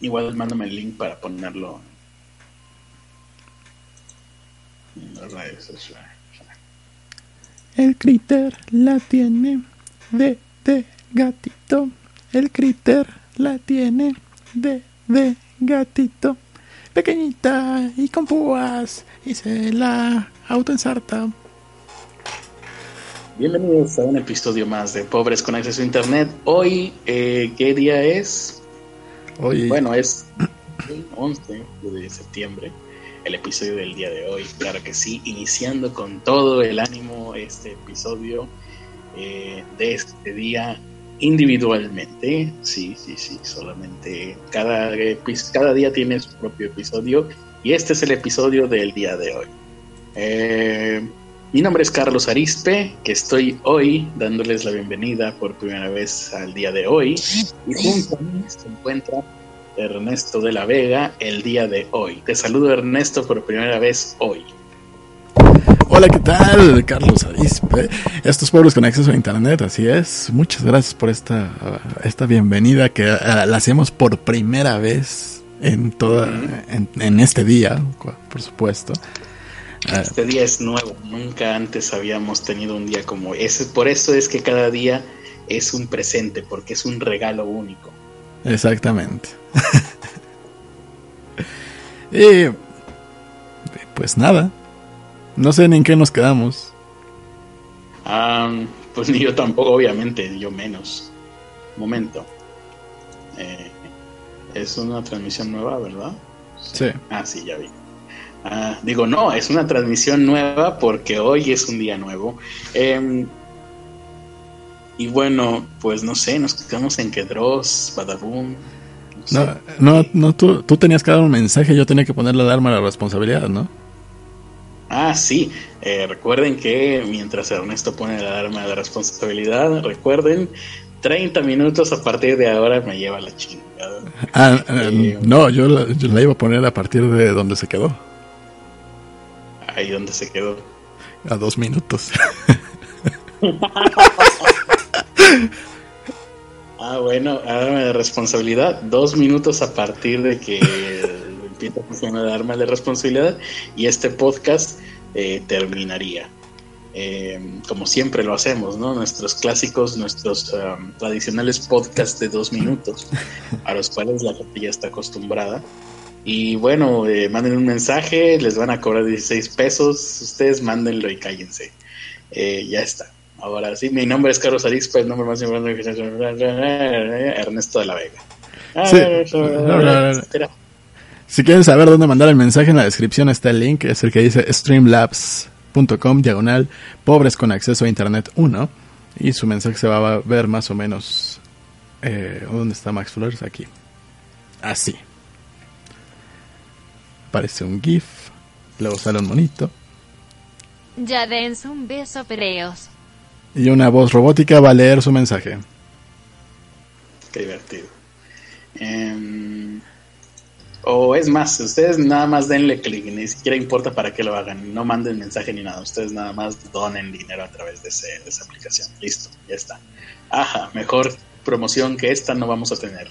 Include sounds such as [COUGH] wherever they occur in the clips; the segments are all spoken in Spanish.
Igual mándame el link para ponerlo en las redes sociales. El critter la tiene de, de gatito. El critter la tiene de, de gatito. Pequeñita y con púas y se la autoensarta. Bienvenidos a un episodio más de Pobres con Acceso a Internet. Hoy, eh, ¿qué día es? Bueno, es el 11 de septiembre, el episodio del día de hoy. Claro que sí, iniciando con todo el ánimo este episodio eh, de este día individualmente. Sí, sí, sí, solamente cada, cada día tiene su propio episodio y este es el episodio del día de hoy. Eh, mi nombre es Carlos Arispe, que estoy hoy dándoles la bienvenida por primera vez al día de hoy. Y junto a mí se encuentra Ernesto de la Vega el día de hoy. Te saludo Ernesto por primera vez hoy. Hola, ¿qué tal? Carlos Arispe. Estos pueblos con acceso a internet, así es. Muchas gracias por esta, esta bienvenida que ah, la hacemos por primera vez en toda en, en este día, por supuesto. Ah, Este día es nuevo, nunca antes habíamos tenido un día como ese. Por eso es que cada día es un presente, porque es un regalo único. exactamente. [LAUGHS] y pues nada. No sé ni en qué nos quedamos. Ah, pues ni yo tampoco, obviamente, yo menos. Momento. Eh, es una transmisión nueva, ¿verdad? Sí. Ah, sí, ya vi. Ah, digo, no, es una transmisión nueva porque hoy es un día nuevo. Em, y bueno, pues no sé, nos quedamos en que Dross, Badaboom. no sé. No, no, no tú, tú tenías que dar un mensaje, yo tenía que poner la alarma a la responsabilidad, ¿no? Ah, sí. Eh, recuerden que mientras Ernesto pone la alarma de responsabilidad, recuerden, 30 minutos a partir de ahora me lleva la chingada. Ah, Eh, no, yo la, yo la iba a poner a partir de donde se quedó, Ahí donde se quedó. a dos minutos. [LAUGHS] Ah, bueno, alarma de responsabilidad, dos minutos a partir de que empieza a funcionar la alarma de responsabilidad y este podcast eh, terminaría. Eh, como siempre lo hacemos, ¿no? Nuestros clásicos, nuestros um, tradicionales podcasts de dos minutos, a los cuales la gente ya está acostumbrada. Y bueno, eh, manden un mensaje, les van a cobrar 16 pesos, ustedes mándenlo y cállense. Eh, ya está. Ahora sí, mi nombre es Carlos Arispe, el nombre más importante que Ernesto de la Vega. Sí. Etcétera. Si quieren saber dónde mandar el mensaje, en la descripción está el link, es el que dice streamlabs.com diagonal pobres con acceso a internet 1 y su mensaje se va a ver más o menos eh, ¿dónde está Max Flores? Aquí. Así. Aparece un GIF, luego sale un monito Ya dense un beso, pereos. y una voz robótica va a leer su mensaje. Qué divertido. Em, o es más, ustedes nada más denle clic, ni siquiera importa para qué lo hagan, no manden mensaje ni nada, ustedes nada más donen dinero a través de, ese- de esa aplicación. Listo, ya está. Ajá, mejor promoción que esta no vamos a tener.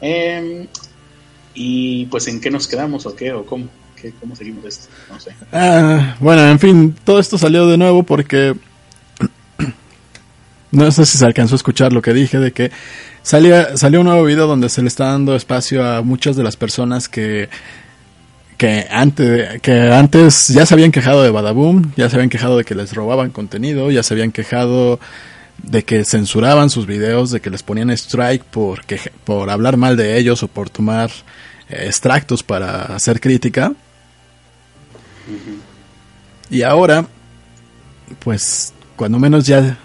Em, y pues en qué nos quedamos o qué o cómo, ¿Qué- cómo seguimos esto, no sé. Ah, bueno, en fin, todo esto salió de nuevo porque [CLEARS THROAT] no sé si se alcanzó a escuchar lo que dije de que salía, salió un nuevo video donde se le está dando espacio a muchas de las personas que que antes que antes ya se habían quejado de Badaboom, ya se habían quejado de que les robaban contenido, ya se habían quejado de que censuraban sus videos, de que les ponían strike por queja- por hablar mal de ellos o por tomar extractos para hacer crítica. Y ahora, pues, cuando menos ya.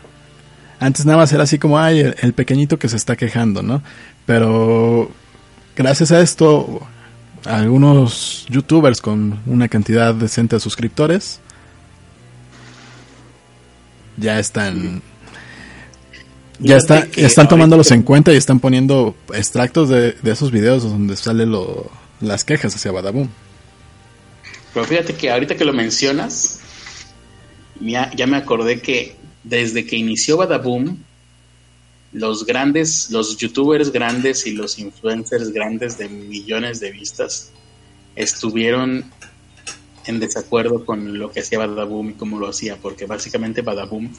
Antes nada más era así como, ay, el, el pequeñito que se está quejando, ¿no? Pero gracias a esto, algunos youtubers con una cantidad decente de suscriptores ya están. Ya está, están tomándolos ahorita- en cuenta y están poniendo extractos de, de esos videos donde salen lo, las quejas hacia Badaboom. Pero fíjate que ahorita que lo mencionas, ya, ya me acordé que desde que inició Badaboom, los grandes, los youtubers grandes y los influencers grandes de millones de vistas estuvieron en desacuerdo con lo que hacía Badaboom y cómo lo hacía, porque básicamente Badaboom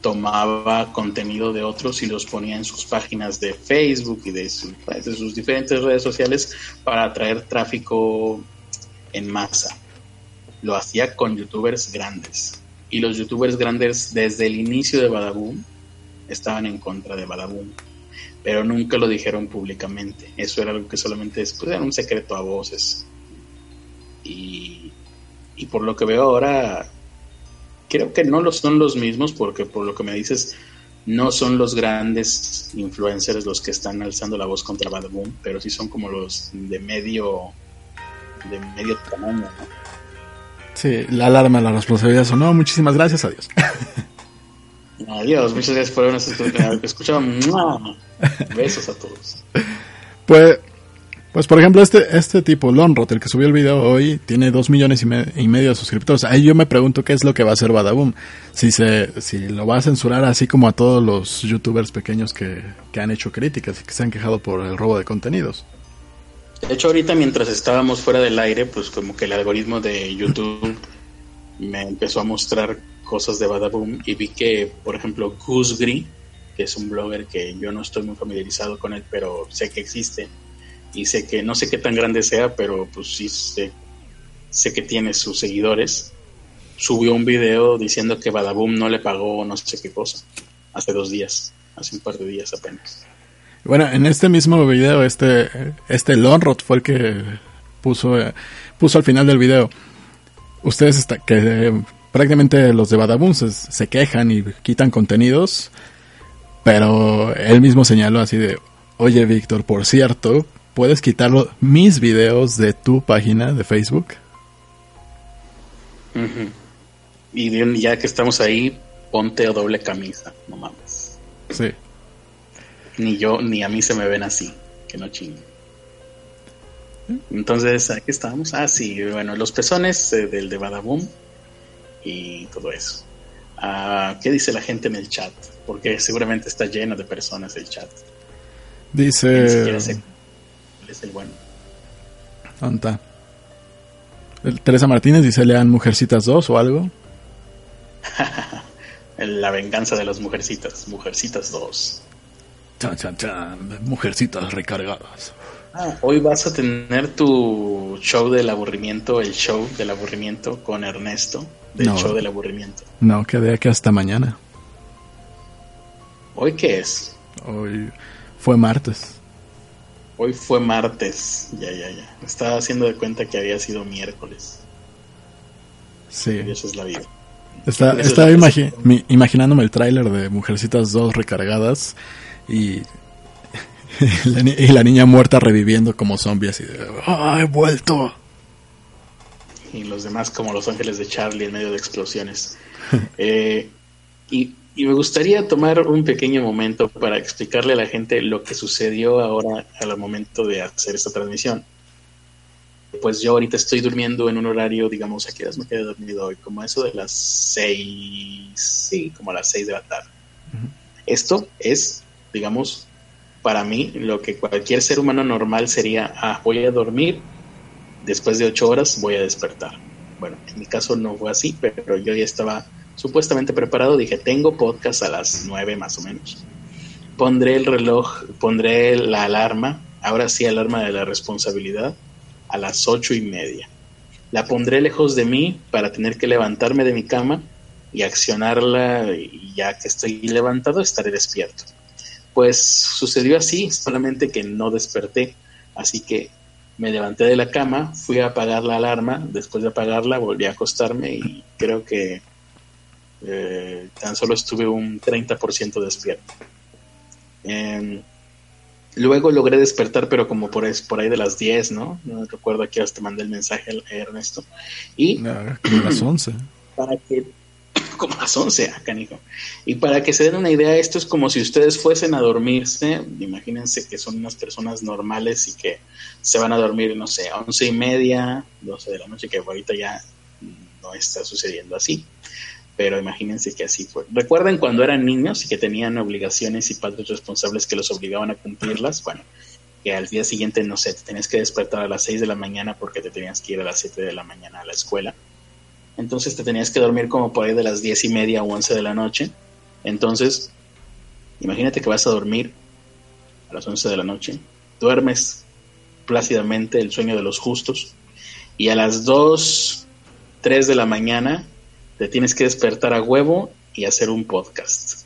tomaba contenido de otros y los ponía en sus páginas de Facebook y de, sus diferentes redes sociales para atraer tráfico en masa. Lo hacía con youtubers grandes. Y los youtubers grandes desde el inicio de Badaboom estaban en contra de Badaboom. Pero nunca lo dijeron públicamente. Eso era algo que solamente pues, era un secreto a voces. Y, y por lo que veo ahora, creo que no lo son los mismos, porque por lo que me dices, no son los grandes influencers los que están alzando la voz contra Badaboom, pero sí son como los de medio de medio tamaño, ¿no? Sí, la alarma, la responsabilidad sonó. Muchísimas gracias, adiós. Adiós, muchas gracias por habernos escuchado. Besos a todos. [LAUGHS] Pues, pues por ejemplo, este, este tipo, Lonrot, el que subió el video hoy, tiene dos millones y, medio de suscriptores. Ahí yo me pregunto qué es lo que va a hacer Badaboom. Si, se, si lo va a censurar así como a todos los youtubers pequeños que, que han hecho críticas y que se han quejado por el robo de contenidos. De hecho, ahorita mientras estábamos fuera del aire, pues como que el algoritmo de YouTube me empezó a mostrar cosas de Badaboom y vi que, por ejemplo, Gusgri, que es un blogger que yo no estoy muy familiarizado con él, pero sé que existe y sé que no sé qué tan grande sea, pero pues sí sé, sé que tiene sus seguidores. Subió un video diciendo que Badaboom no le pagó no sé qué cosa hace dos días, hace un par de días apenas. Bueno, en este mismo video, este, este Lonrod fue el que puso, puso al final del video. Ustedes está, que eh, prácticamente los de Badabun se, quejan y quitan contenidos, pero él mismo señaló así de, oye Víctor, por cierto, ¿puedes quitar mis videos de tu página de Facebook? Y ya que estamos ahí, ponte doble camisa, no mames. Sí. Ni yo, ni a mí se me ven así, que no chinguen. Entonces, aquí estamos. Ah, sí, bueno, los pezones eh, del de Badaboom y todo eso. Ah, ¿Qué dice la gente en el chat? Porque seguramente está lleno de personas el chat. Dice. Es el bueno. Teresa Martínez dice: lean Mujercitas 2 o algo. [LAUGHS] la venganza de las mujercitas. Mujercitas 2. Chan, chan, chan. Mujercitas recargadas. Ah, hoy vas a tener tu show del aburrimiento, el show del aburrimiento con Ernesto, del show del aburrimiento. No, quedé aquí hasta mañana. ¿Hoy qué es? Hoy fue martes. Hoy fue martes, ya, ya, ya. estaba haciendo de cuenta que había sido miércoles. Sí. Y eso es la vida. estaba imaginándome el tráiler de Mujercitas 2 recargadas [LAUGHS] y, la, niña muerta reviviendo como zombie así de, ¡ah, he vuelto! Y los demás como los ángeles de Charlie en medio de explosiones. [LAUGHS] Eh, y, me gustaría tomar un pequeño momento para explicarle a la gente lo que sucedió ahora al momento de hacer esta transmisión. Pues yo ahorita estoy durmiendo en un horario, digamos, ¿a qué me quedé dormido hoy? Como eso de las seis, sí, como a las seis de la tarde. Esto es digamos, para mí, lo que cualquier ser humano normal sería, ah, voy a dormir, después de ocho horas voy a despertar. Bueno, en mi caso no fue así, pero yo ya estaba supuestamente preparado, dije, tengo podcast a las nueve más o menos. Pondré el reloj, pondré la alarma, ahora sí alarma de la responsabilidad, a las ocho y media. La pondré lejos de mí para tener que levantarme de mi cama y accionarla y ya que estoy levantado estaré despierto. Pues sucedió así, solamente que no desperté, así que me levanté de la cama, fui a apagar la alarma, después de apagarla volví a acostarme y creo que eh, tan solo estuve un 30% despierto. Em, luego logré despertar, pero como por, por ahí de las 10, ¿no? No recuerdo aquí hasta mandé el mensaje a Ernesto. Y... No, como las 11. Para que [COUGHS] como las 11, acá, canijo. Y para que se den una idea, esto es como si ustedes fuesen a dormirse, imagínense que son unas personas normales y que se van a dormir, no sé, a once y media, 12 de la noche, que ahorita ya no está sucediendo así. Pero imagínense que así fue. ¿Recuerden cuando eran niños y que tenían obligaciones y padres responsables que los obligaban a cumplirlas? Bueno, que al día siguiente, no sé, te tenías que despertar a las 6 de la mañana porque te tenías que ir a las 7 de la mañana a la escuela. Entonces te tenías que dormir como por ahí de las 10 y media o 11 de la noche. Entonces, imagínate que vas a dormir a las 11 de la noche, duermes plácidamente el sueño de los justos y a las 2, 3 de la mañana te tienes que despertar a huevo y hacer un podcast.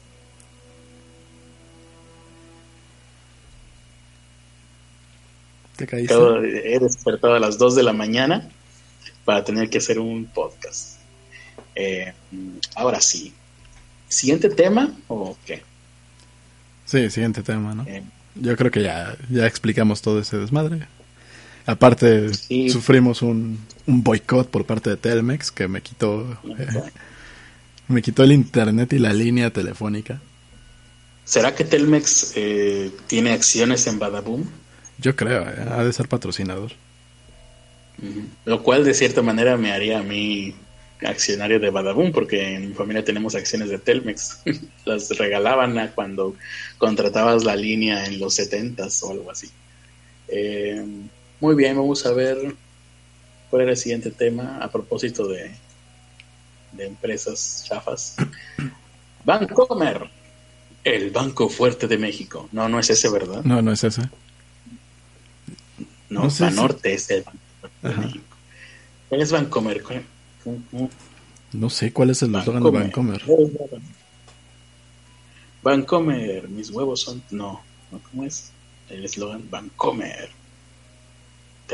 ¿Te caíste? He despertado a las 2 de la mañana para tener que hacer un podcast. Eh, ahora sí. ¿Siguiente tema o qué? Sí, siguiente tema, ¿no? Eh, Yo creo que ya, ya explicamos todo ese desmadre. Aparte, Sí. sufrimos un, un boicot por parte de Telmex que me quitó, eh, me quitó el internet y la línea telefónica. ¿Será que Telmex eh, tiene acciones en Badaboom? Yo creo, eh, ha de ser patrocinador. Lo cual de cierta manera me haría a mí accionario de Badaboom, porque en mi familia tenemos acciones de Telmex. [LAUGHS] Las regalaban a cuando contratabas la línea en los 70s o algo así. Eh, muy bien, vamos a ver cuál era el siguiente tema a propósito de, de empresas chafas. [CLEARS THROAT] Bancomer, el banco fuerte de México. No, no es ese, ¿verdad? No, no es ese. No, No sé si- Banorte es el banco fuerte de Ajá. México. ¿Cuál es Bancomer? ¿Cuál- cómo- cómo? No sé cuál es el eslogan de Vancomer. Vancomer, mis huevos son. No, no, ¿cómo es? El eslogan Vancomer.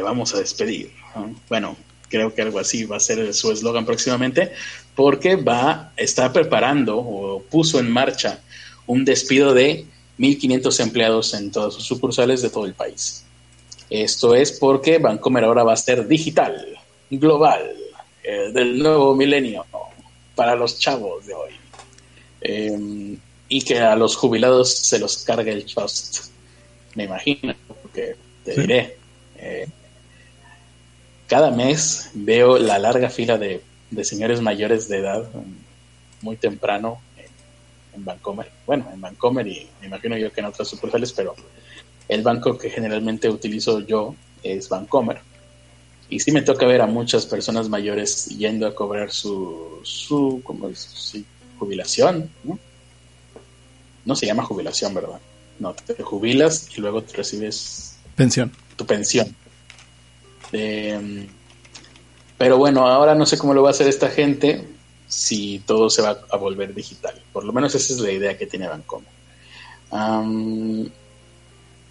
Te vamos a despedir. ¿no? Bueno, creo que algo así va a ser su eslogan próximamente, porque va, está preparando o puso en marcha un despido de 1.500 empleados en todas sus sucursales de todo el país. Esto es porque Vancomer ahora va a ser digital, global, eh, del nuevo milenio, para los chavos de hoy. Eh, y que a los jubilados se los cargue el trust. Me imagino, porque te Sí. diré, eh, cada mes veo la larga fila de, de señores mayores de edad muy temprano en, en Vancomer. Bueno, en Vancomer y me imagino yo que en otras sucursales, pero el banco que generalmente utilizo yo es Vancomer. Y sí me toca ver a muchas personas mayores yendo a cobrar su, su, ¿cómo es? Jubilación, ¿no? No se llama jubilación, ¿verdad? No, te jubilas y luego te recibes Pensión. tu pensión. Eh, pero bueno, ahora no sé cómo lo va a hacer esta gente si todo se va a volver digital. Por lo menos esa es la idea que tiene Bancomer. Am,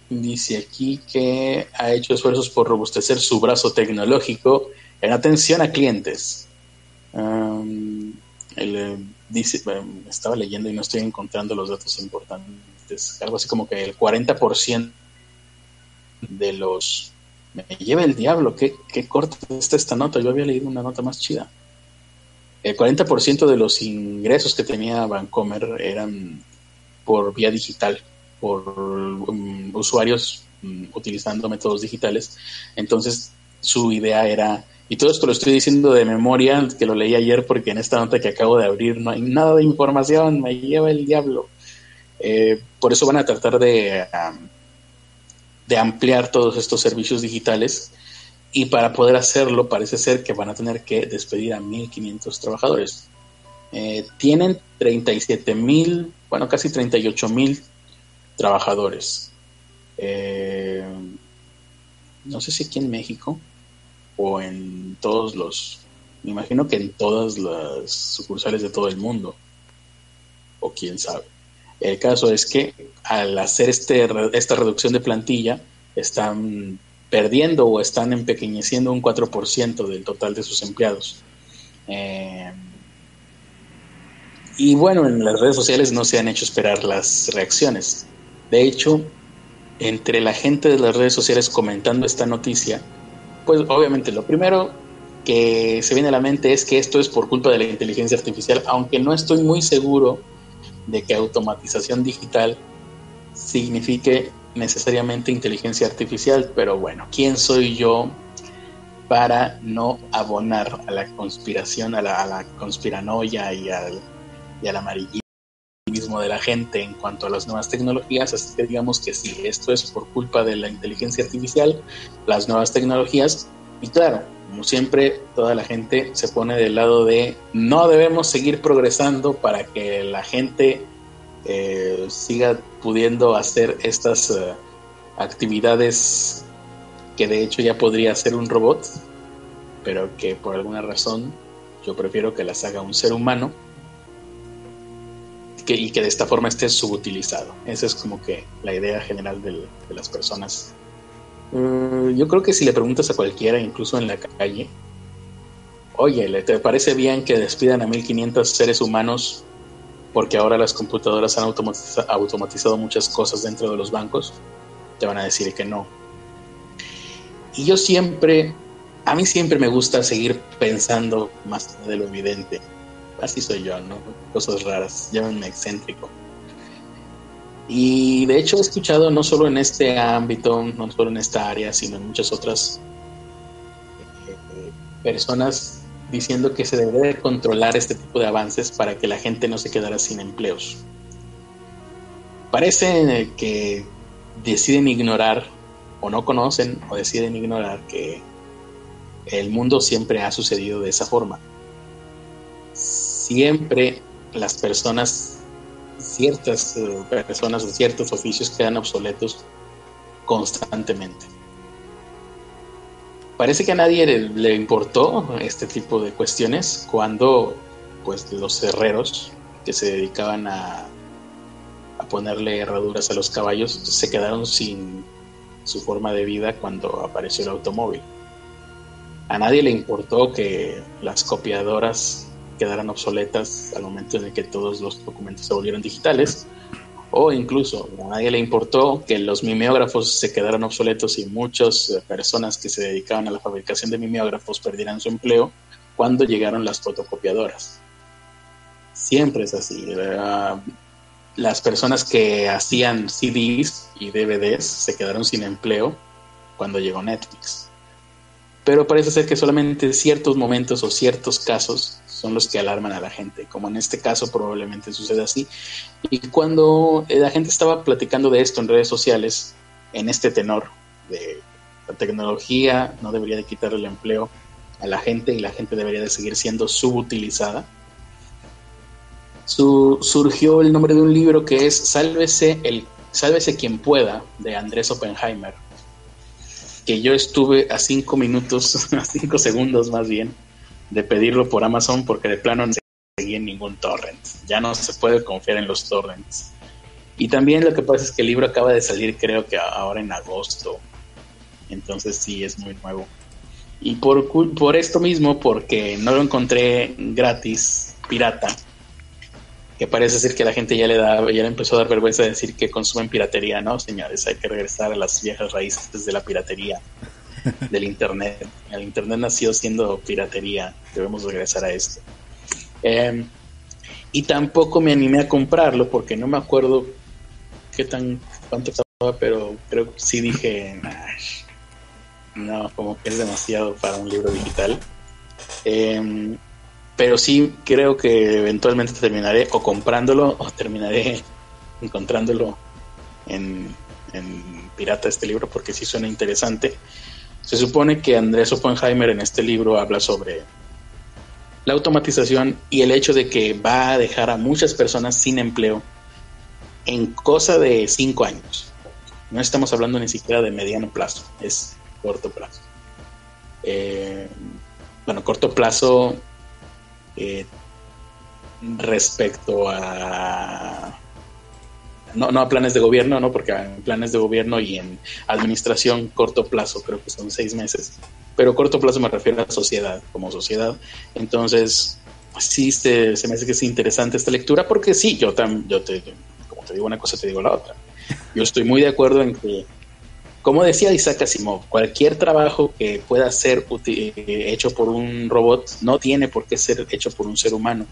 dice aquí que ha hecho esfuerzos por robustecer su brazo tecnológico en atención a clientes. Él, eh, dice, bueno, estaba leyendo y no estoy encontrando los datos importantes. Algo así como que el 40% de los... Me lleva el diablo, qué, qué corta está esta nota. Yo había leído una nota más chida. El 40% de los ingresos que tenía Vancomer eran por vía digital, por um, usuarios um, utilizando métodos digitales. Entonces, su idea era, y todo esto lo estoy diciendo de memoria, que lo leí ayer porque en esta nota que acabo de abrir no hay nada de información, me lleva el diablo. Eh, por eso van a tratar de, um, de ampliar todos estos servicios digitales y para poder hacerlo parece ser que van a tener que despedir a 1.500 trabajadores. Eh, tienen 37 mil, bueno, casi 38 mil trabajadores. Eh, no sé si aquí en México o en todos los, me imagino que en todas las sucursales de todo el mundo, o quién sabe. El caso es que al hacer este, esta reducción de plantilla, están perdiendo o están empequeñeciendo un 4% del total de sus empleados. Eh, y bueno, en las redes sociales no se han hecho esperar las reacciones. De hecho, entre la gente de las redes sociales comentando esta noticia, pues obviamente lo primero que se viene a la mente es que esto es por culpa de la inteligencia artificial, aunque no estoy muy seguro de que automatización digital signifique necesariamente inteligencia artificial, pero bueno, ¿quién soy yo para no abonar a la conspiración, a la, conspiranoia y al, y al amarillismo de la gente en cuanto a las nuevas tecnologías, así que digamos que sí, esto es por culpa de la inteligencia artificial, las nuevas tecnologías, y claro, como siempre, toda la gente se pone del lado de no debemos seguir progresando para que la gente eh, siga pudiendo hacer estas uh, actividades que de hecho ya podría hacer un robot, pero que por alguna razón yo prefiero que las haga un ser humano y que de esta forma esté subutilizado. Esa es como que la idea general de las personas. Uh, yo creo que si le preguntas a cualquiera, incluso en la calle, oye, ¿te parece bien que despidan a 1500 seres humanos porque ahora las computadoras han automatiza automatizado muchas cosas dentro de los bancos? Te van a decir que no. Y yo siempre, a mí siempre me gusta seguir pensando más de lo evidente así soy yo, ¿no? Cosas raras, llámenme excéntrico. Y de hecho he escuchado no solo en este ámbito, no solo en esta área, sino en muchas otras eh, personas diciendo que se debe controlar este tipo de avances para que la gente no se quedara sin empleos. Parece que deciden ignorar o no conocen o deciden ignorar que el mundo siempre ha sucedido de esa forma siempre las personas, ciertas eh, personas o ciertos oficios quedan obsoletos constantemente. Parece que a nadie le, importó este tipo de cuestiones cuando pues los herreros que se dedicaban a, a ponerle herraduras a los caballos se quedaron sin su forma de vida cuando apareció el automóvil. A nadie le importó que las copiadoras quedaran obsoletas al momento en el que todos los documentos se volvieron digitales, o incluso a nadie le importó que los mimeógrafos se quedaran obsoletos y muchas personas que se dedicaban a la fabricación de mimeógrafos perdieran su empleo cuando llegaron las fotocopiadoras. Siempre es así. Las personas que hacían CDs y DVDs se quedaron sin empleo cuando llegó Netflix. Pero parece ser que solamente ciertos momentos o ciertos casos son los que alarman a la gente, como en este caso probablemente sucede así. Y cuando la gente estaba platicando de esto en redes sociales, en este tenor de la tecnología no debería de quitarle el empleo a la gente y la gente debería de seguir siendo subutilizada, su, surgió el nombre de un libro que es Sálvese, el, Sálvese quien pueda, de Andrés Oppenheimer, que yo estuve a cinco minutos, [LAUGHS] a cinco segundos más bien, de pedirlo por Amazon porque de plano no se seguía en ningún torrent. Ya no se puede confiar en los torrents. Y también lo que pasa es que el libro acaba de salir creo que ahora en agosto. Entonces sí, es muy nuevo. Y por, por esto mismo, porque no lo encontré gratis, pirata, que parece ser que la gente ya le da, ya le empezó a dar vergüenza de decir que consumen piratería, ¿no, señores? Hay que regresar a las viejas raíces de la piratería [LAUGHS] del Internet. El Internet nació siendo piratería. Debemos regresar a esto. Em, y tampoco me animé a comprarlo porque no me acuerdo qué tan cuánto estaba, pero creo que sí dije, no, como que es demasiado para un libro digital. Em, pero sí creo que eventualmente terminaré o comprándolo o terminaré [LAUGHS] encontrándolo en, en pirata este libro porque sí suena interesante. Se supone que Andrés Oppenheimer en este libro habla sobre la automatización y el hecho de que va a dejar a muchas personas sin empleo en cosa de cinco años. No estamos hablando ni siquiera de mediano plazo, es corto plazo. Eh, bueno, corto plazo eh, respecto a no, no a planes de gobierno, no, porque en planes de gobierno y en administración corto plazo creo que son seis meses, pero corto plazo me refiero a sociedad, como sociedad. Entonces, sí se, se me hace que es interesante esta lectura, porque sí, yo, también yo te, como te digo una cosa, te digo la otra. Yo estoy muy de acuerdo en que, como decía Isaac Asimov, cualquier trabajo que pueda ser eh, hecho por un robot no tiene por qué ser hecho por un ser humano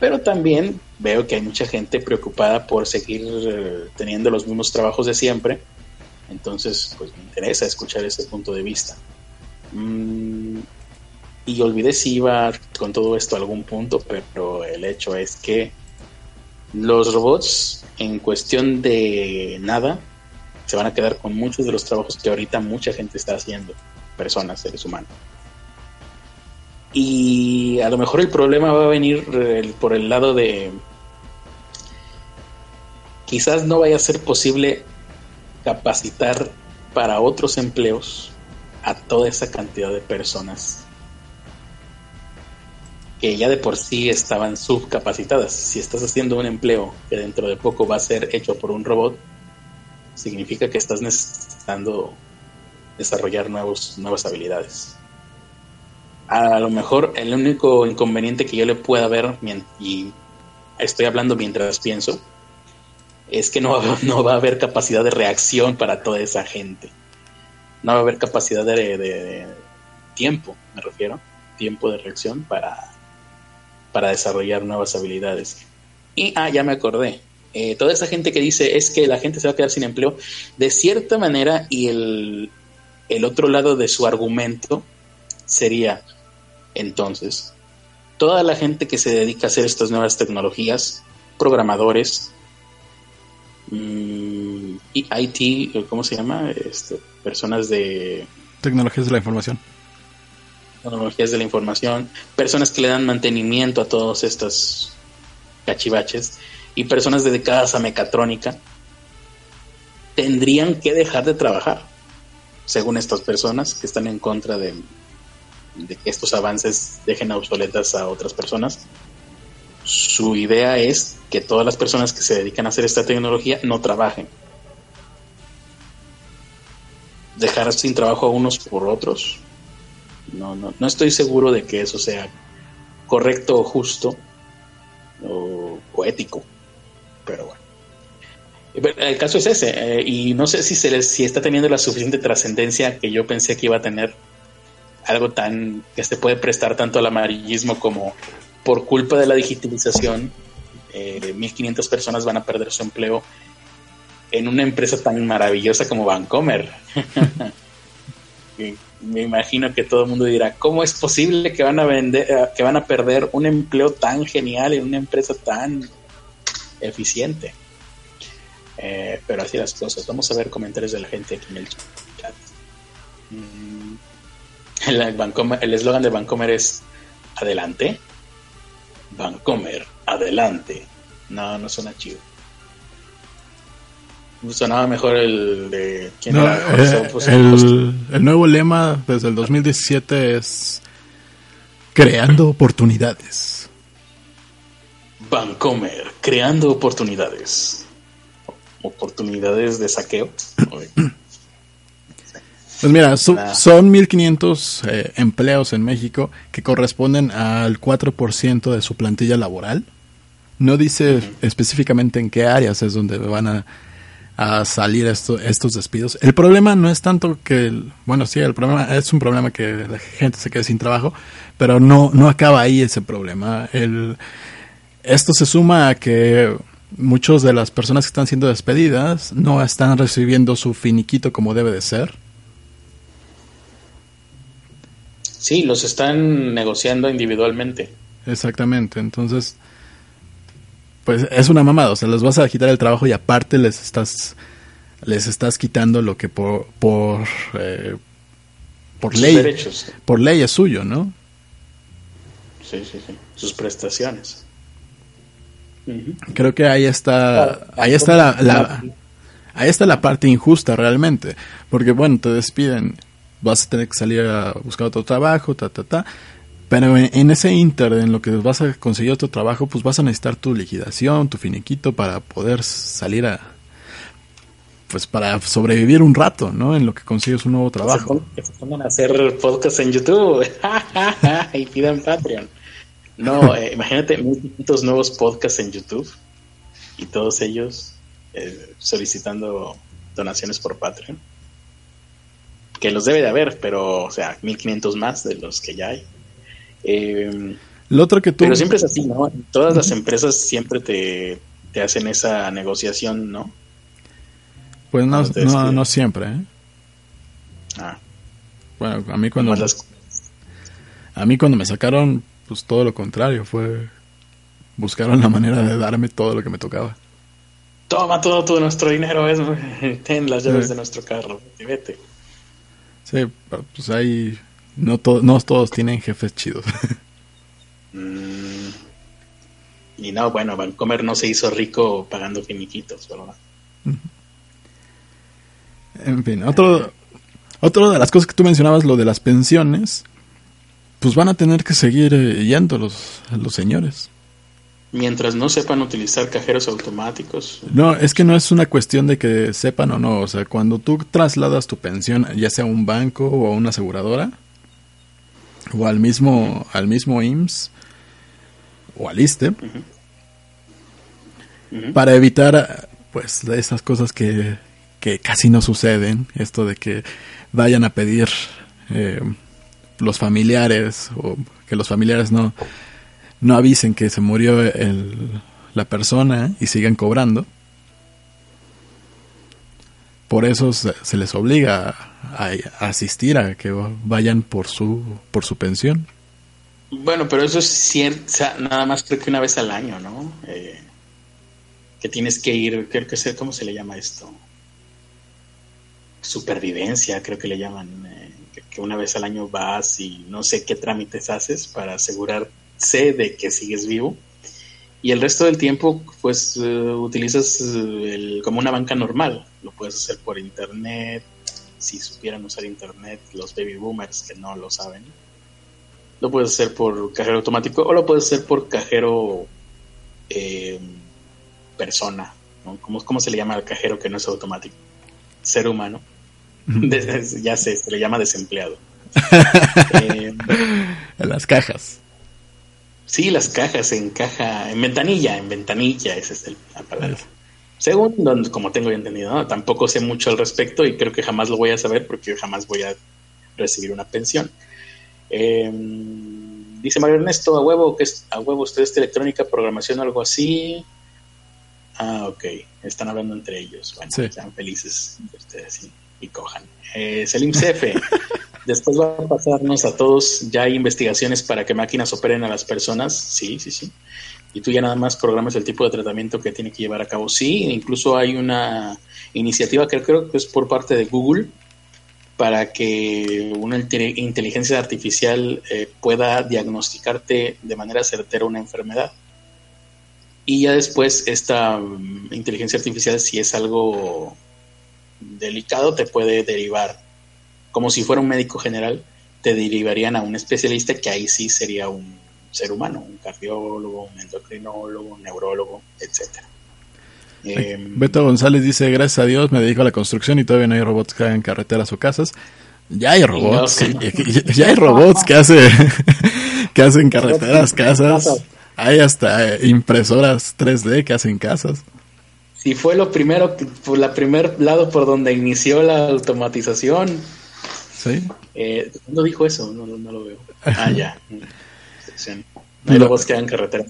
pero también veo que hay mucha gente preocupada por seguir eh, teniendo los mismos trabajos de siempre. Entonces, pues me interesa escuchar ese punto de vista. Mm, y olvidé si iba con todo esto a algún punto, pero el hecho es que los robots, en cuestión de nada, se van a quedar con muchos de los trabajos que ahorita mucha gente está haciendo, personas, seres humanos. Y a lo mejor el problema va a venir eh, por el lado de quizás no vaya a ser posible capacitar para otros empleos a toda esa cantidad de personas que ya de por sí estaban subcapacitadas. Si estás haciendo un empleo que dentro de poco va a ser hecho por un robot, significa que estás necesitando desarrollar nuevos, nuevas habilidades. A lo mejor el único inconveniente que yo le pueda ver, y estoy hablando mientras pienso, es que no, [LAUGHS] no va a haber capacidad de reacción para toda esa gente. No va a haber capacidad de, tiempo, me refiero, tiempo de reacción para, para desarrollar nuevas habilidades. Y, ah, ya me acordé, eh, toda esa gente que dice es que la gente se va a quedar sin empleo, de cierta manera, y el, el otro lado de su argumento sería, entonces, toda la gente que se dedica a hacer estas nuevas tecnologías, programadores, Mm, y IT, ¿cómo se llama? Este, personas de... Tecnologías de la información. Tecnologías de la información, personas que le dan mantenimiento a todos estos cachivaches y personas dedicadas a mecatrónica tendrían que dejar de trabajar, según estas personas que están en contra de, de que estos avances dejen obsoletas a otras personas su idea es que todas las personas que se dedican a hacer esta tecnología no trabajen. Dejar sin trabajo a unos por otros. No, no, no estoy seguro de que eso sea correcto o justo o, ético. Pero bueno. El caso es ese, eh, y no sé si, se si está teniendo la suficiente trascendencia que yo pensé que iba a tener algo tan que se puede prestar tanto al amarillismo como por culpa de la digitalización, eh, 1.500 personas van a perder su empleo en una empresa tan maravillosa como Vancomer. [LAUGHS] Me imagino que todo el mundo dirá, ¿cómo es posible que van a vender, eh, que van a perder un empleo tan genial en una empresa tan eficiente? Eh, pero así las cosas. Vamos a ver comentarios de la gente aquí en el chat. Mm, [LAUGHS] el eslogan de Vancomer es adelante. Vancomer, adelante. No, no suena chido. Sonaba mejor el de... ¿quién era? Eh, el, el, nuevo lema desde el 2017 es creando oportunidades. Vancomer, creando oportunidades. Oportunidades de saqueo. [CLEARS THROAT] Pues mira, son 1.500 eh, empleos en México que corresponden al 4% de su plantilla laboral. No dice específicamente en qué áreas es donde van a, salir estos despidos. El problema no es tanto que, bueno, sí, el problema es un problema que la gente se quede sin trabajo, pero no, no acaba ahí ese problema. El, esto se suma a que muchas de las personas que están siendo despedidas no están recibiendo su finiquito como debe de ser Sí, los están negociando individualmente. Exactamente, entonces, pues es una mamada, o sea, les vas a quitar el trabajo y aparte les estás, les estás quitando lo que por, por, eh, por ley, derechos. por ley es suyo, ¿no? Sí, sí, sí, sus prestaciones. Creo que ahí está, ahí está la, ahí está la parte injusta realmente, porque bueno, te despiden vas a tener que salir a buscar otro trabajo, ta, ta, ta. Pero en, ese inter, en lo que vas a conseguir otro trabajo, pues vas a necesitar tu liquidación, tu finiquito para poder salir a, pues para sobrevivir un rato, ¿no? En lo que consigues un nuevo trabajo. Que se pongan a hacer podcast en YouTube [LAUGHS] y pidan Patreon. No, eh, imagínate muchos nuevos podcasts en YouTube y todos ellos eh, solicitando donaciones por Patreon que los debe de haber, pero, o sea, 1500 más de los que ya hay. Eh, Lo otro que tú... Pero siempre es así, ¿no? Todas las empresas siempre te, hacen esa negociación, ¿no? Pues no, no, no siempre, ¿eh? Ah. Bueno, a mí cuando... Las- A mí cuando me sacaron, pues todo lo contrario, fue... Buscaron la manera de darme todo lo que me tocaba. Toma todo, todo nuestro dinero, es, [LAUGHS] ten las llaves Sí. de nuestro carro y vete. Sí, pues ahí no, to- no todos tienen jefes chidos. [LAUGHS] Mm. Y no, bueno, Vancomer no se hizo rico pagando finiquitos, ¿verdad? [LAUGHS] en fin, otro, otro de las cosas que tú mencionabas, lo de las pensiones, pues van a tener que seguir yendo los, los señores. Mientras no sepan utilizar cajeros automáticos, No, es que no es una cuestión de que sepan o no. O sea, cuando tú trasladas tu pensión, ya sea a un banco o a una aseguradora, o al mismo, al mismo IMSS, o al ISTE, para evitar, pues, esas cosas que, que casi no suceden, esto de que vayan a pedir eh, los familiares, o que los familiares no, no avisen que se murió el, la persona y sigan cobrando. Por eso se, se les obliga a, asistir a que vayan por su por su pensión. Bueno, pero eso es nada más creo que una vez al año, ¿no? Eh, que tienes que ir, creo que sé cómo se le llama esto. Supervivencia, creo que le llaman. eh, que, una vez al año vas y no sé qué trámites haces para asegurarse de que sigues vivo. Y el resto del tiempo, pues, eh, utilizas eh, el- como una banca normal. Lo puedes hacer por internet. Si supieran usar internet, los baby boomers que no lo saben. Lo puedes hacer por cajero automático o lo puedes hacer por cajero eh, persona. ¿no? ¿Cómo, ¿Cómo se le llama al cajero que no es automático? Ser humano. [LAUGHS] Ya sé, se le llama desempleado. [LAUGHS] Eh, las cajas. Sí, las cajas en caja, en ventanilla, en ventanilla, esa es el- la palabra. Según don- como tengo entendido, ¿no? tampoco sé mucho al respecto y creo que jamás lo voy a saber porque jamás voy a recibir una pensión. Eh, dice Mario Ernesto, a huevo, que es, a huevo usted es electrónica, programación o algo así. Ah, ok, están hablando entre ellos. Bueno, Sí. sean felices de ustedes y, y cojan. Eh, Selim Cefe, [LAUGHS] después va a pasarnos a todos, ya hay investigaciones para que máquinas operen a las personas. Sí, sí, sí. Y tú ya nada más programas el tipo de tratamiento que tiene que llevar a cabo. Sí, incluso hay una iniciativa que creo que es por parte de Google para que una inte- inteligencia artificial eh, pueda diagnosticarte de manera certera una enfermedad. Y ya después esta mm, inteligencia artificial, si es algo delicado, te puede derivar, como si fuera un médico general, te derivarían a un especialista que ahí sí sería un ser humano, un cardiólogo, un endocrinólogo, un neurólogo, etcétera. Em, Beto González dice, gracias a Dios me dedico a la construcción y todavía no hay robots que hagan carreteras o casas. Ya hay robots, no, ya, ya hay robots que hace [LAUGHS] que hacen carreteras, casas. Hay hasta eh, impresoras 3D que hacen casas. Si fue lo primero, por la primer lado por donde inició la automatización. Sí. Eh, ¿Cuándo dijo eso? No, no, no lo veo. Ah, ya. [LAUGHS] No hay robots que hagan carreteras.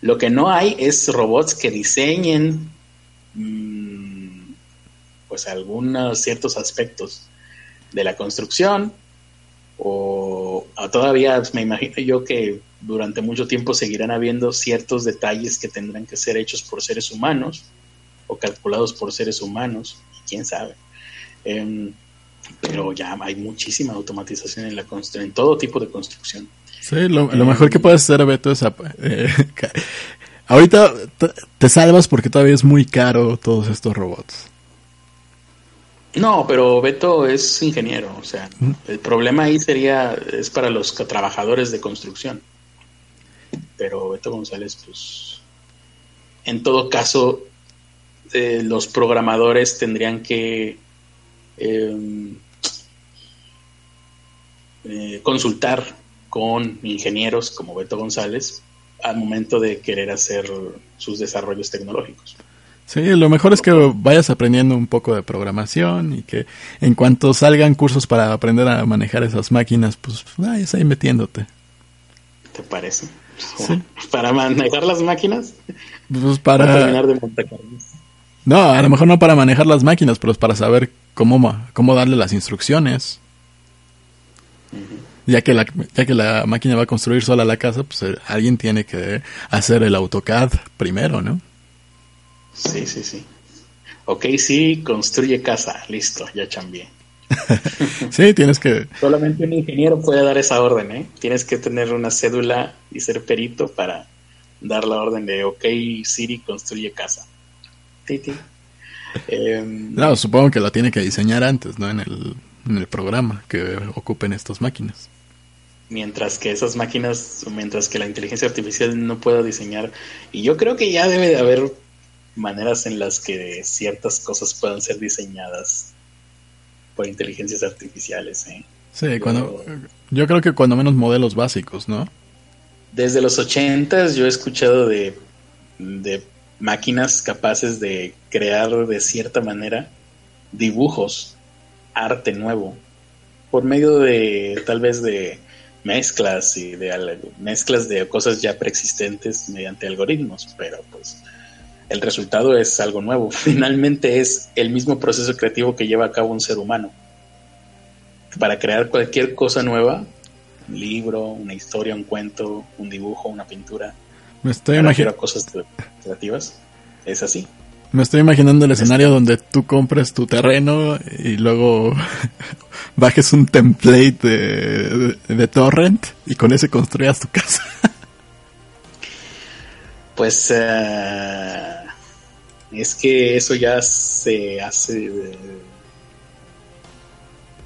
Lo que no hay es robots que diseñen mm, pues algunos ciertos aspectos de la construcción o, o todavía me imagino yo que durante mucho tiempo seguirán habiendo ciertos detalles que tendrán que ser hechos por seres humanos o calculados por seres humanos, quién sabe. Em, pero ya hay muchísima automatización en la en todo tipo de construcción. Sí, lo, lo mejor que puedes hacer, Beto, es... eh, [LAUGHS] ahorita te, salvas porque todavía es muy caro todos estos robots. No, pero Beto es ingeniero, o sea, el problema ahí sería, es para los trabajadores de construcción. Pero Beto González, pues, en todo caso, eh, los programadores tendrían que eh, eh, consultar con ingenieros como Beto González al momento de querer hacer sus desarrollos tecnológicos. Sí, lo mejor es que vayas aprendiendo un poco de programación y que en cuanto salgan cursos para aprender a manejar esas máquinas, pues vayas ahí metiéndote. ¿Te parece? Sí. [LAUGHS] Para manejar las máquinas. Pues Para para... terminar de. No, a lo mejor no para manejar las máquinas, pero es para saber cómo, cómo darle las instrucciones. Ya que, la, ya que la máquina va a construir sola la casa, pues eh, alguien tiene que hacer el AutoCAD primero, ¿no? Sí, sí, sí. Ok, sí, construye casa. Listo, ya cambié. [LAUGHS] sí, tienes que... Solamente un ingeniero puede dar esa orden, ¿eh? Tienes que tener una cédula y ser perito para dar la orden de, ok, Siri, construye casa. Titi. Em, no, supongo que la tiene que diseñar antes, ¿no? En el, en el programa que ocupen estas máquinas. Mientras que esas máquinas, mientras que la inteligencia artificial no pueda diseñar, y yo creo que ya debe de haber maneras en las que ciertas cosas puedan ser diseñadas por inteligencias artificiales. ¿eh? Sí, cuando, yo creo que cuando menos modelos básicos, ¿no? Desde los ochentas yo he escuchado de, de máquinas capaces de crear de cierta manera dibujos, arte nuevo, por medio de tal vez de mezclas y de mezclas de cosas ya preexistentes mediante algoritmos, pero pues el resultado es algo nuevo. [LAUGHS] Finalmente es el mismo proceso creativo que lleva a cabo un ser humano. Para crear cualquier cosa nueva, un libro, una historia, un cuento, un dibujo, una pintura, me estoy imaginando cosas creativas. Es así. Me estoy imaginando el escenario donde tú compres tu terreno y luego [LAUGHS] bajes un template de, de torrent y con ese construyas tu casa. [LAUGHS] Pues uh, es que eso ya se hace...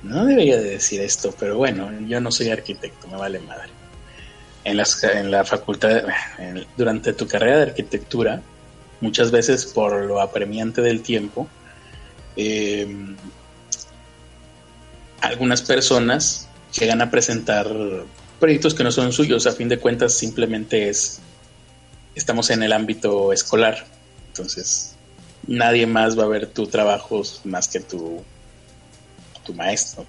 No debería de decir esto, pero bueno, yo no soy arquitecto, me vale madre. En, las, en la facultad, durante tu carrera de arquitectura, muchas veces por lo apremiante del tiempo, em, algunas personas llegan a presentar proyectos que no son suyos, a fin de cuentas simplemente es, estamos en el ámbito escolar, entonces nadie más va a ver tu trabajo más que tu, tu maestro.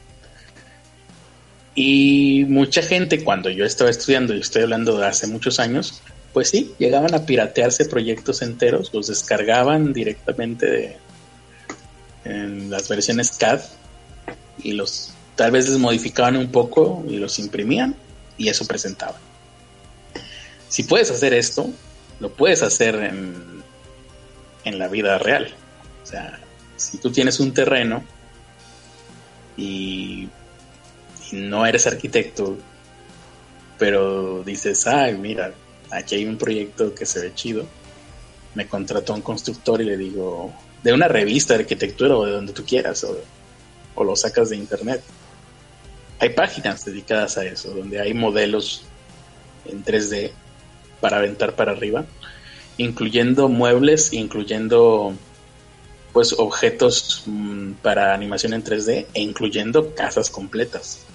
Y mucha gente, cuando yo estaba estudiando, y estoy hablando de hace muchos años, pues sí, llegaban a piratearse proyectos enteros, los descargaban directamente de, en las versiones CAD y los tal vez les modificaban un poco y los imprimían y eso presentaban. Si puedes hacer esto, lo puedes hacer en en la vida real. O sea, si tú tienes un terreno y, no eres arquitecto, pero dices, ay, mira, aquí hay un proyecto que se ve chido, me contrató un constructor y le digo, de una revista de arquitectura o de donde tú quieras, o, lo sacas de internet. Hay páginas dedicadas a eso, donde hay modelos en 3D para aventar para arriba incluyendo muebles, incluyendo pues objetos mm, para animación en 3D e incluyendo casas completas.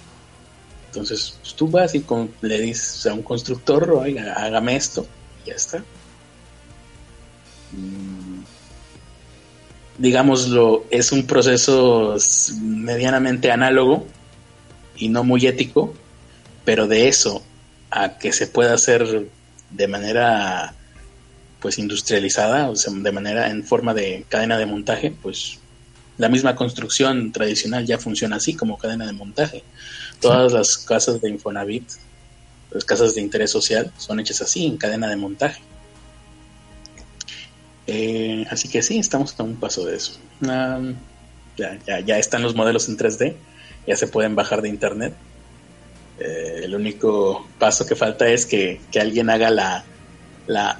Entonces, pues, tú vas y le dices a un constructor, oiga, hágame esto, y ya está. Mm, digámoslo, es un proceso medianamente análogo y no muy ético, pero de eso a que se pueda hacer de manera pues industrializada, o sea, de manera en forma de cadena de montaje, pues la misma construcción tradicional ya funciona así como cadena de montaje. Todas las casas de Infonavit, las casas de interés social, son hechas así, en cadena de montaje. Eh, así que sí, estamos a un paso de eso. ya, ya, ya, están los modelos en 3D, ya se pueden bajar de internet. Eh, el único paso que falta es que, que alguien haga la, la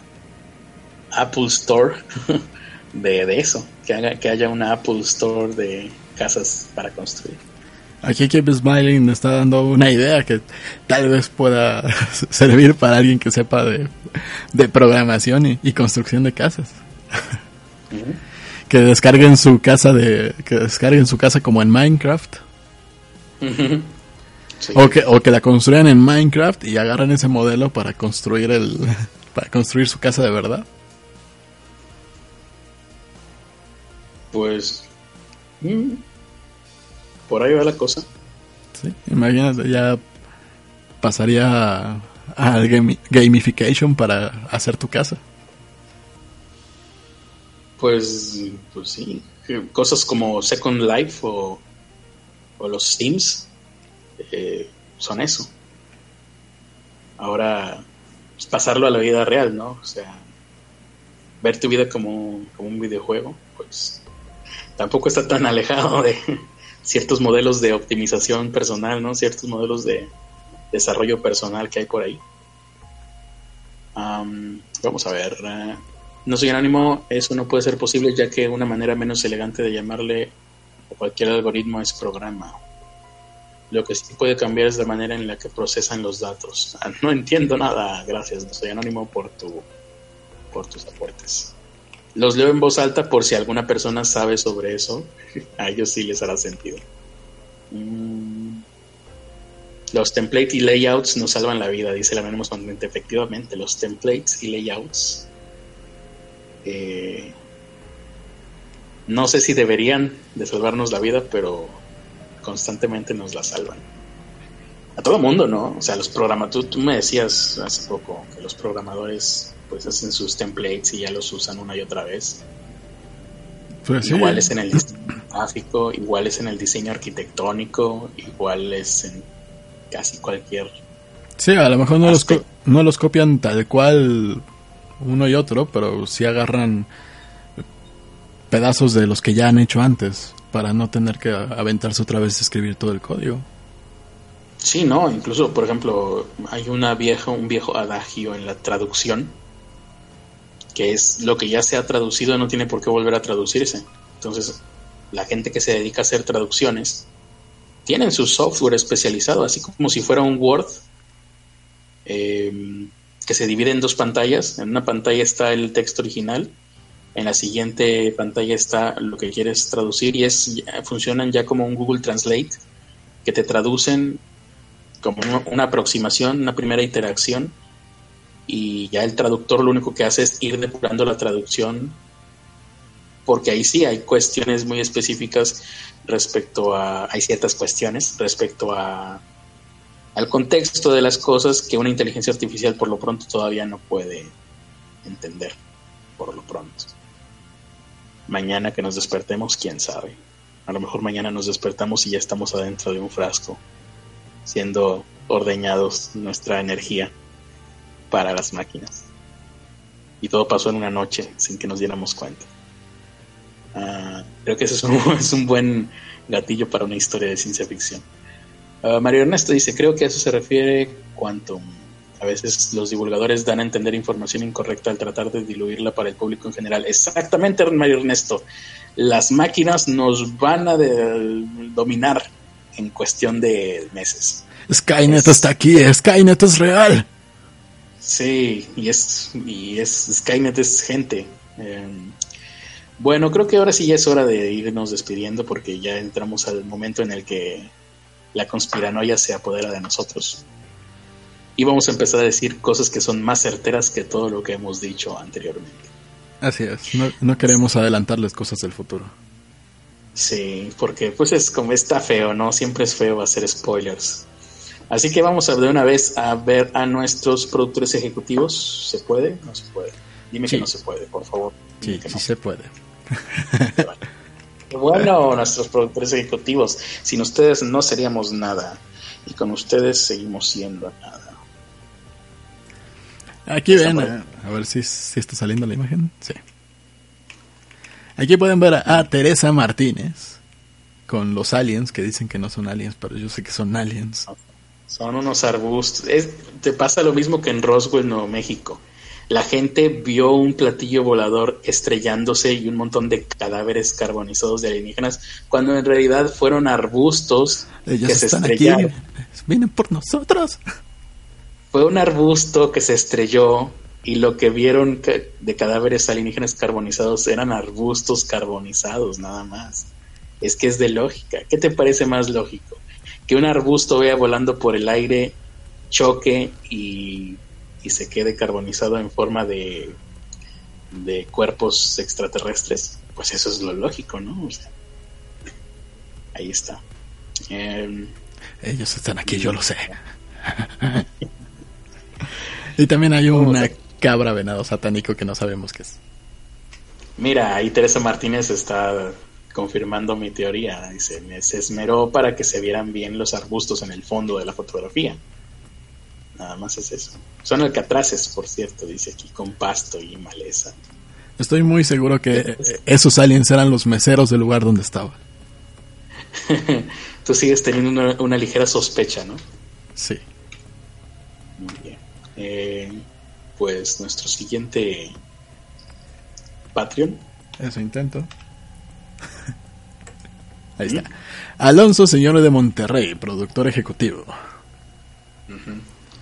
Apple Store [LAUGHS] de, eso, que, haga, que haya una Apple Store de casas para construir. Aquí Keep Smiling me está dando una idea que tal vez pueda [LAUGHS] servir para alguien que sepa de, programación y, construcción de casas. que descarguen su casa de que descarguen su casa como en Minecraft. o, que, o que la construyan en Minecraft y agarren ese modelo para construir el [LAUGHS] para construir su casa de verdad. pues mm, por ahí va la cosa. Sí, imagínate, ya pasaría al gamification para hacer tu casa. Pues, pues sí, cosas como Second Life o, o los Sims, eh, son eso. Ahora, pues, pasarlo a la vida real, ¿no? O sea, ver tu vida como, como un videojuego, pues tampoco está tan alejado de ciertos modelos de optimización personal, ¿no? Ciertos modelos de desarrollo personal que hay por ahí. vamos a ver. Eh, no soy anónimo, eso no puede ser posible ya que una manera menos elegante de llamarle a cualquier algoritmo es programa. Lo que sí puede cambiar es la manera en la que procesan los datos. Ah, no entiendo nada, gracias, no soy anónimo por tu por tus aportes. Los leo en voz alta por si alguna persona sabe sobre eso. [LAUGHS] A ellos sí les hará sentido. Mm. Los templates y layouts nos salvan la vida, dice la Anonymous Efectivamente, los templates y layouts. Eh, no sé si deberían de salvarnos la vida, pero constantemente nos la salvan. A todo mundo, ¿no? O sea, los programadores, tú me decías hace poco que los programadores pues hacen sus templates y ya los usan una y otra vez. Pues igual es en el diseño gráfico, igual es en el diseño arquitectónico, igual es en casi cualquier. Sí, a lo mejor no los, no los copian tal cual uno y otro, pero sí agarran pedazos de los que ya han hecho antes para no tener que aventarse otra vez a escribir todo el código. Sí, no, incluso por ejemplo hay una vieja, un viejo adagio en la traducción que es lo que ya se ha traducido no tiene por qué volver a traducirse. Entonces, la gente que se dedica a hacer traducciones tienen su software especializado, así como si fuera un Word eh, que se divide en dos pantallas. En una pantalla está el texto original, en la siguiente pantalla está lo que quieres traducir y es funcionan ya como un Google Translate que te traducen como una aproximación, una primera interacción y ya el traductor lo único que hace es ir depurando la traducción porque ahí sí hay cuestiones muy específicas respecto a hay ciertas cuestiones respecto a al contexto de las cosas que una inteligencia artificial por lo pronto todavía no puede entender por lo pronto. Mañana que nos despertemos, quién sabe. A lo mejor mañana nos despertamos y ya estamos adentro de un frasco, siendo ordeñados nuestra energía para las máquinas. Y todo pasó en una noche sin que nos diéramos cuenta. Ah, creo que ese es un, [LAUGHS] es un, buen gatillo para una historia de ciencia ficción. Uh, Mario Ernesto dice, creo que a eso se refiere Quantum. A veces los divulgadores dan a entender información incorrecta al tratar de diluirla para el público en general. Exactamente, Mario Ernesto. Las máquinas nos van a dominar en cuestión de meses. Skynet está aquí, Skynet es real. Sí, y es, y es Skynet es gente. Em, bueno, creo que ahora sí ya es hora de irnos despidiendo porque ya entramos al momento en el que la conspiranoia se apodera de nosotros. Y vamos a empezar a decir cosas que son más certeras que todo lo que hemos dicho anteriormente. Así es, no, no queremos adelantarles cosas del futuro. Sí, porque pues es como está feo, ¿no? Siempre es feo hacer spoilers. Así que vamos a de una vez a ver a nuestros productores ejecutivos. ¿Se puede? No se puede. Dime que no se puede, por favor. sí, sí se puede. bueno, nuestros productores ejecutivos, sin ustedes no seríamos nada. Y con ustedes seguimos siendo nada. Aquí ven, a ver si, si está saliendo la imagen. Sí. Aquí pueden ver a Teresa Martínez con los aliens que dicen que no son aliens, pero yo sé que son aliens. Son unos arbustos. te pasa lo mismo que en Roswell, Nuevo México. La gente vio un platillo volador estrellándose y un montón de cadáveres carbonizados de alienígenas, cuando en realidad fueron arbustos que se estrellaron. Vienen por nosotros. Fue un arbusto que se estrelló y lo que vieron de cadáveres alienígenas carbonizados eran arbustos carbonizados, nada más. Es que es de lógica. ¿Qué te parece más lógico? Que un arbusto vaya volando por el aire, choque y, se quede carbonizado en forma de, de cuerpos extraterrestres, pues eso es lo lógico, ¿no? ahí está. Em, Ellos están aquí, yo lo sé. [LAUGHS] y también hay una cabra venado satánico que no sabemos qué es. Mira, ahí Teresa Martínez está confirmando mi teoría. Dice, me se esmeró para que se vieran bien los arbustos en el fondo de la fotografía. Nada más es eso. Son alcatraces, por cierto, dice aquí, con pasto y maleza. Estoy muy seguro que eh, esos aliens eran los meseros del lugar donde estaba. [LAUGHS] Tú sigues teniendo una, una ligera sospecha, ¿no? Sí. Muy bien. Eh, pues nuestro siguiente Patreon. Eso intento. Ahí está. Alonso Señor de Monterrey, productor ejecutivo.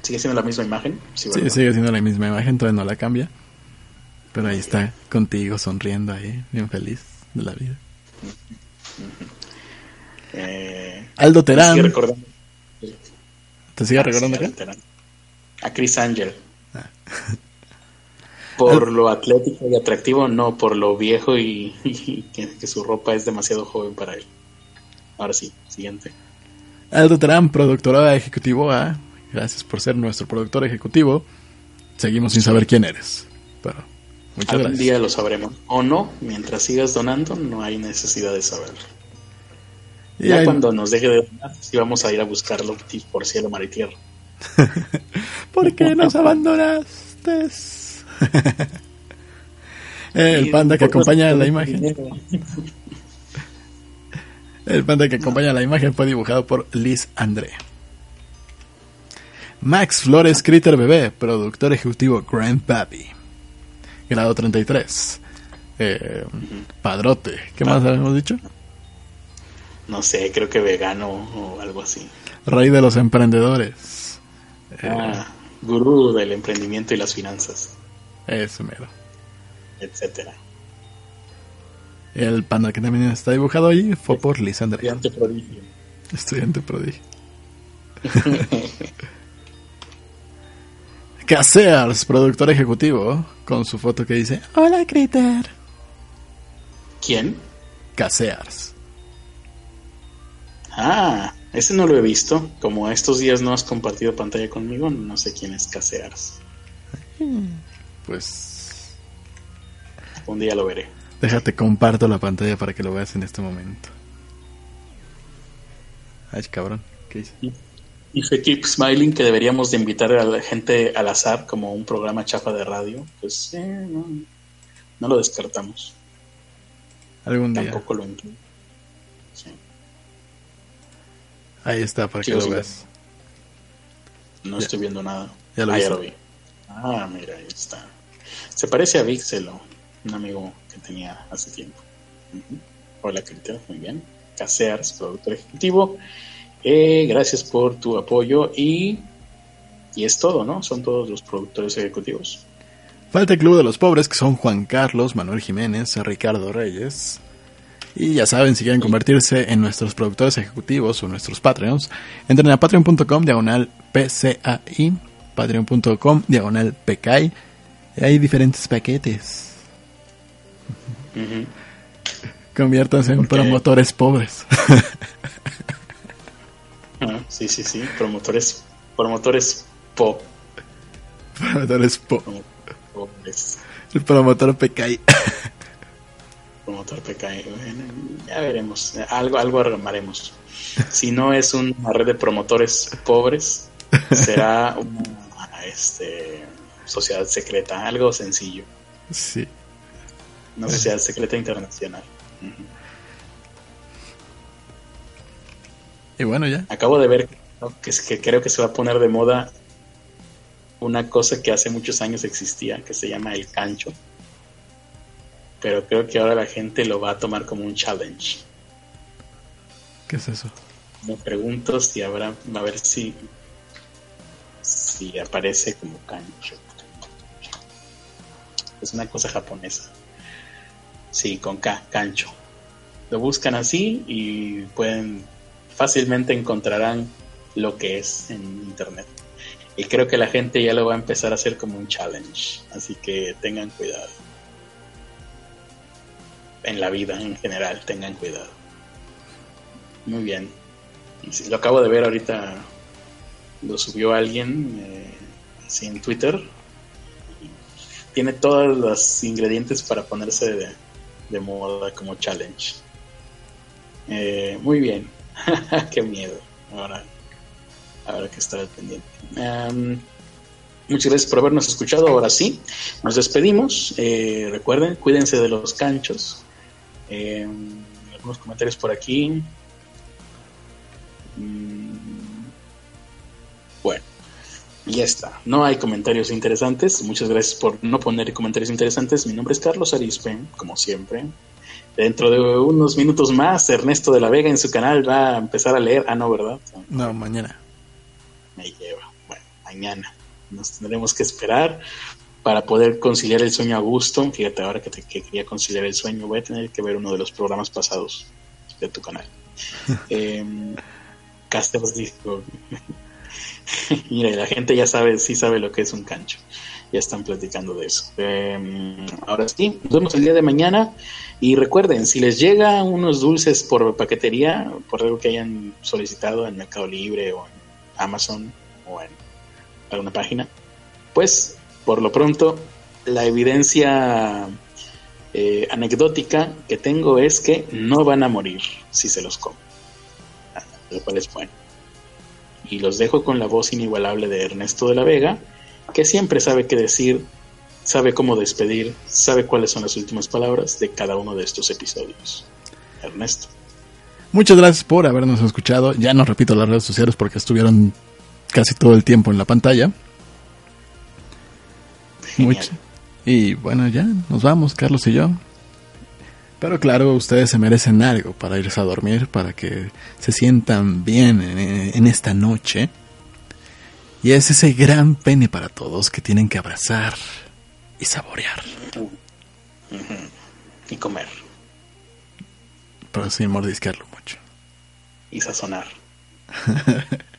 ¿Sigue siendo la misma imagen? Sí, Sí, sigue siendo la misma imagen, todavía no la cambia. Pero ahí está, contigo, sonriendo ahí, bien feliz de la vida. Eh, Aldo sigue Terán. recordando. ¿Te sigue Ah, recordando sí, acá? A Chris Angel. Ah. [LAUGHS] Por lo atlético y atractivo, no, por lo viejo y, [LAUGHS] y que, que su ropa es demasiado joven para él. Ahora sí, siguiente. Aldo Terán, productora ejecutivo A. Gracias por ser nuestro productor ejecutivo. Seguimos sin saber quién eres. Pero muchas Algún gracias. día lo sabremos. O no, mientras sigas donando, no hay necesidad de saberlo. Y Ya cuando nos deje de donar, sí vamos a ir a buscarlo por cielo, mar y tierra. [LAUGHS] ¿Por qué nos abandonaste? [LAUGHS] El panda que acompaña la imagen. El panda que acompaña la imagen fue dibujado por Liz André. Max Flores Critter Bebé, productor ejecutivo Grandpappy. Grado 33. Eh, padrote. ¿Qué más habíamos dicho? No sé, creo que vegano o algo así. Rey de los emprendedores. Eh, Ah, gurú del emprendimiento y las finanzas, Ese mero. etcétera. El panda que también está dibujado allí fue por Liz André. Estudiante prodigio. Estudiante prodigio. [LAUGHS] Casears, productor ejecutivo, con su foto que dice Hola Critter. ¿Quién? Casears. Ah, ese no lo he visto. Como estos días no has compartido pantalla conmigo, no sé quién es Casears. Pues Un día lo veré. Déjate comparto la pantalla para que lo veas en este momento. Ay, cabrón. ¿Qué hice? Se keep smiling que deberíamos de invitar a la gente al azar como un programa chafa de radio. Pues eh, no, no lo descartamos. Algún día. Tampoco lo incluyo. Sí. Ahí está para que lo veas. No Ya. estoy viendo nada. Ya lo ah, ya lo vi. Ah, mira, ahí está. Se parece a Vixelo, un amigo que tenía hace tiempo. Hola, Critter, muy bien. Casears, productor ejecutivo. Eh, gracias por tu apoyo y, y es todo, ¿no? Son todos los productores ejecutivos. Falta el Club de los Pobres, que son Juan Carlos, Manuel Jiménez, Ricardo Reyes. Y ya saben, si quieren convertirse en nuestros productores ejecutivos o nuestros Patreons, entren a patreon.com diagonal PCAI, patreon.com diagonal PKI. Hay diferentes paquetes. Conviértanse en promotores pobres. Ah, sí, sí, sí. Promotores, promotores pop. promotores po- Pobres. el promotor PKI. Promotor PKI. Bueno, ya veremos. Algo, algo armaremos. Si no es una red de promotores pobres, será una este, sociedad secreta. Algo sencillo. sí. Una sociedad secreta internacional. Ujú. Y bueno, ya. Acabo de ver ¿no? que, es- que creo que se va a poner de moda una cosa que hace muchos años existía, que se llama el cancho. Pero creo que ahora la gente lo va a tomar como un challenge. ¿Qué es eso? Me pregunto si habrá, a ver si, si aparece como cancho. Es una cosa japonesa. Sí, con K, cancho. Lo buscan así y pueden fácilmente encontrarán lo que es en internet. Y creo que la gente ya lo va a empezar a hacer como un challenge. Así que tengan cuidado. En la vida en general, tengan cuidado. Muy bien. Lo acabo de ver ahorita. Lo subió alguien eh, así en Twitter. Tiene todos los ingredientes para ponerse de, de moda como challenge. Eh, muy bien. [LAUGHS] Qué miedo. Ahora, ahora que estar pendiente. Em, muchas gracias por habernos escuchado. Ahora sí, nos despedimos. Eh, recuerden, cuídense de los canchos. Em, algunos comentarios por aquí. Mm, bueno, y ya está. No hay comentarios interesantes. Muchas gracias por no poner comentarios interesantes. Mi nombre es Carlos Arispe, como siempre. Dentro de unos minutos más, Ernesto de la Vega en su canal va a empezar a leer. Ah, no, ¿verdad? No, mañana. Me lleva. Bueno, mañana. Nos tendremos que esperar para poder conciliar el sueño a gusto. Fíjate, ahora que, te, quería conciliar el sueño, voy a tener que ver uno de los programas pasados de tu canal. [LAUGHS] eh, Casters Disco. [LAUGHS] Mira, la gente ya sabe, sí sabe lo que es un cancho. Ya están platicando de eso. Eh, ahora sí, nos vemos el día de mañana. Y recuerden, si les llega unos dulces por paquetería, por algo que hayan solicitado en Mercado Libre o en Amazon o en alguna página, pues por lo pronto la evidencia eh, anecdótica que tengo es que no van a morir si se los comen. Lo cual es bueno. Y los dejo con la voz inigualable de Ernesto de la Vega, que siempre sabe qué decir sabe cómo despedir, sabe cuáles son las últimas palabras de cada uno de estos episodios. Ernesto. Muchas gracias por habernos escuchado. Ya no repito las redes sociales porque estuvieron casi todo el tiempo en la pantalla. Mucho. Y bueno, ya nos vamos, Carlos y yo. Pero claro, ustedes se merecen algo para irse a dormir, para que se sientan bien en, en esta noche. Y es ese gran pene para todos que tienen que abrazar y saborear. Y comer. Pero sin mordisquearlo mucho. Y sazonar. [LAUGHS]